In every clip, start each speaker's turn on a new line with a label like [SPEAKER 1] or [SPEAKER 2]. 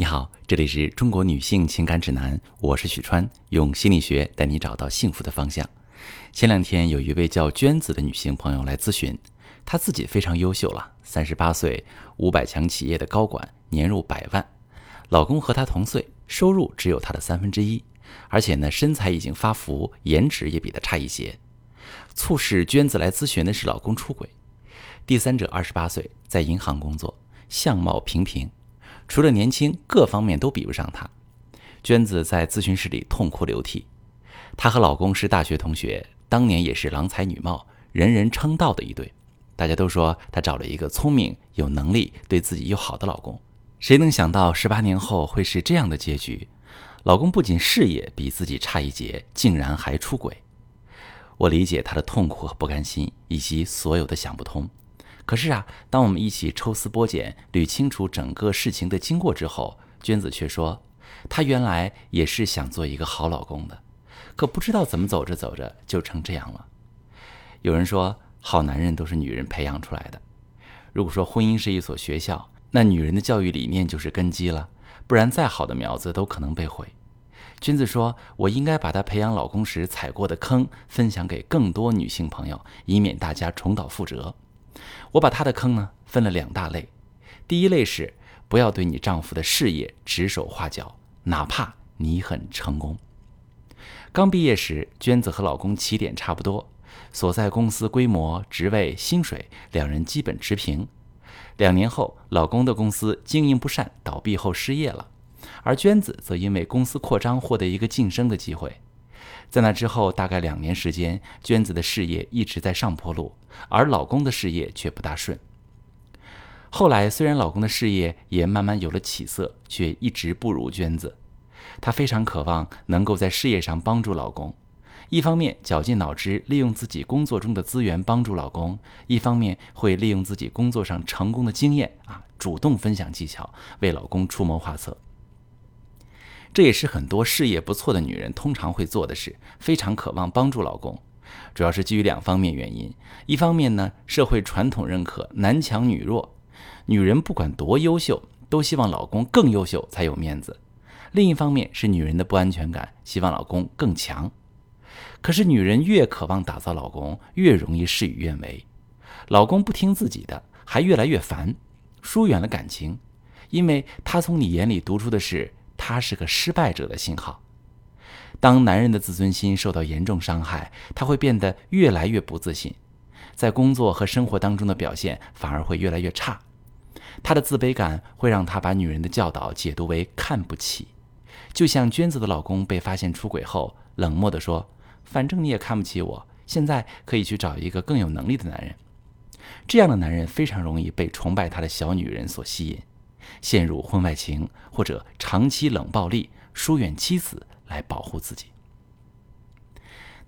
[SPEAKER 1] 你好，这里是中国女性情感指南，我是许川，用心理学带你找到幸福的方向。前两天有一位叫娟子的女性朋友来咨询，她自己非常优秀了，三十八岁，五百强企业的高管，年入百万，老公和她同岁，收入只有她的三分之一，而且呢身材已经发福，颜值也比她差一些。促使娟子来咨询的是老公出轨，第三者二十八岁，在银行工作，相貌平平。除了年轻，各方面都比不上她。娟子在咨询室里痛哭流涕。她和老公是大学同学，当年也是郎才女貌、人人称道的一对。大家都说她找了一个聪明、有能力、对自己又好的老公。谁能想到十八年后会是这样的结局？老公不仅事业比自己差一截，竟然还出轨。我理解她的痛苦和不甘心，以及所有的想不通。可是啊，当我们一起抽丝剥茧、捋清楚整个事情的经过之后，娟子却说，她原来也是想做一个好老公的，可不知道怎么走着走着就成这样了。有人说，好男人都是女人培养出来的。如果说婚姻是一所学校，那女人的教育理念就是根基了，不然再好的苗子都可能被毁。娟子说，我应该把她培养老公时踩过的坑分享给更多女性朋友，以免大家重蹈覆辙。我把她的坑呢分了两大类，第一类是不要对你丈夫的事业指手画脚，哪怕你很成功。刚毕业时，娟子和老公起点差不多，所在公司规模、职位、薪水，两人基本持平。两年后，老公的公司经营不善，倒闭后失业了，而娟子则因为公司扩张获得一个晋升的机会。在那之后，大概两年时间，娟子的事业一直在上坡路，而老公的事业却不大顺。后来，虽然老公的事业也慢慢有了起色，却一直不如娟子。她非常渴望能够在事业上帮助老公，一方面绞尽脑汁利用自己工作中的资源帮助老公，一方面会利用自己工作上成功的经验啊，主动分享技巧，为老公出谋划策。这也是很多事业不错的女人通常会做的事，非常渴望帮助老公，主要是基于两方面原因。一方面呢，社会传统认可男强女弱，女人不管多优秀，都希望老公更优秀才有面子；另一方面是女人的不安全感，希望老公更强。可是女人越渴望打造老公，越容易事与愿违，老公不听自己的，还越来越烦，疏远了感情，因为他从你眼里读出的是。他是个失败者的信号。当男人的自尊心受到严重伤害，他会变得越来越不自信，在工作和生活当中的表现反而会越来越差。他的自卑感会让他把女人的教导解读为看不起，就像娟子的老公被发现出轨后，冷漠地说：“反正你也看不起我，现在可以去找一个更有能力的男人。”这样的男人非常容易被崇拜他的小女人所吸引。陷入婚外情或者长期冷暴力，疏远妻子来保护自己。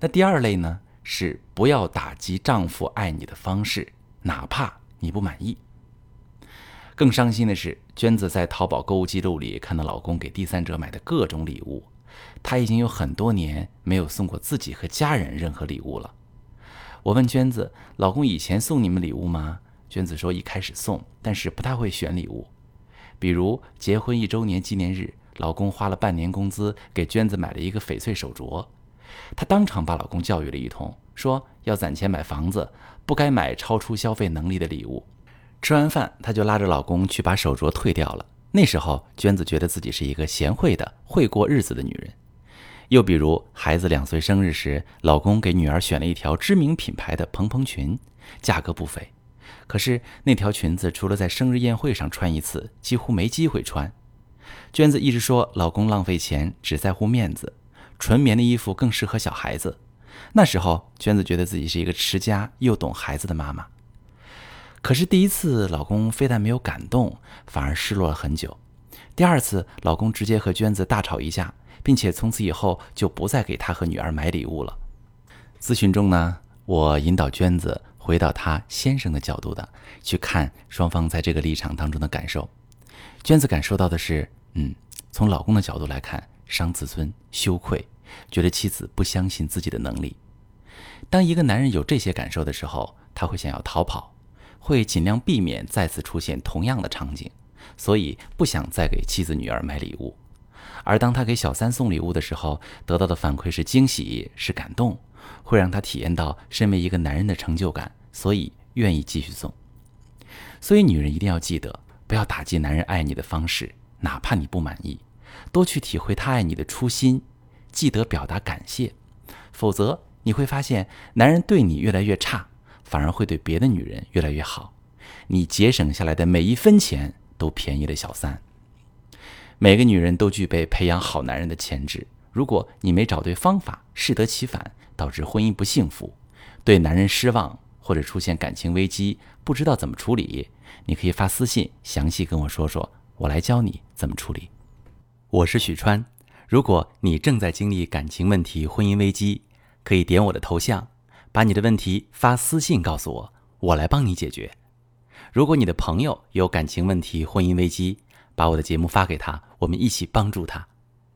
[SPEAKER 1] 那第二类呢，是不要打击丈夫爱你的方式，哪怕你不满意。更伤心的是，娟子在淘宝购物记录里看到老公给第三者买的各种礼物，她已经有很多年没有送过自己和家人任何礼物了。我问娟子：“老公以前送你们礼物吗？”娟子说：“一开始送，但是不太会选礼物。”比如结婚一周年纪念日，老公花了半年工资给娟子买了一个翡翠手镯，她当场把老公教育了一通，说要攒钱买房子，不该买超出消费能力的礼物。吃完饭，她就拉着老公去把手镯退掉了。那时候，娟子觉得自己是一个贤惠的、会过日子的女人。又比如孩子两岁生日时，老公给女儿选了一条知名品牌的蓬蓬裙，价格不菲。可是那条裙子除了在生日宴会上穿一次，几乎没机会穿。娟子一直说老公浪费钱，只在乎面子，纯棉的衣服更适合小孩子。那时候，娟子觉得自己是一个持家又懂孩子的妈妈。可是第一次，老公非但没有感动，反而失落了很久。第二次，老公直接和娟子大吵一架，并且从此以后就不再给她和女儿买礼物了。咨询中呢，我引导娟子。回到她先生的角度的去看双方在这个立场当中的感受，娟子感受到的是，嗯，从老公的角度来看，伤自尊、羞愧，觉得妻子不相信自己的能力。当一个男人有这些感受的时候，他会想要逃跑，会尽量避免再次出现同样的场景，所以不想再给妻子女儿买礼物。而当他给小三送礼物的时候，得到的反馈是惊喜，是感动，会让他体验到身为一个男人的成就感，所以愿意继续送。所以女人一定要记得，不要打击男人爱你的方式，哪怕你不满意，多去体会他爱你的初心，记得表达感谢，否则你会发现男人对你越来越差，反而会对别的女人越来越好，你节省下来的每一分钱都便宜了小三。每个女人都具备培养好男人的潜质。如果你没找对方法，适得其反，导致婚姻不幸福，对男人失望，或者出现感情危机，不知道怎么处理，你可以发私信详细跟我说说，我来教你怎么处理。我是许川。如果你正在经历感情问题、婚姻危机，可以点我的头像，把你的问题发私信告诉我，我来帮你解决。如果你的朋友有感情问题、婚姻危机，把我的节目发给他，我们一起帮助他。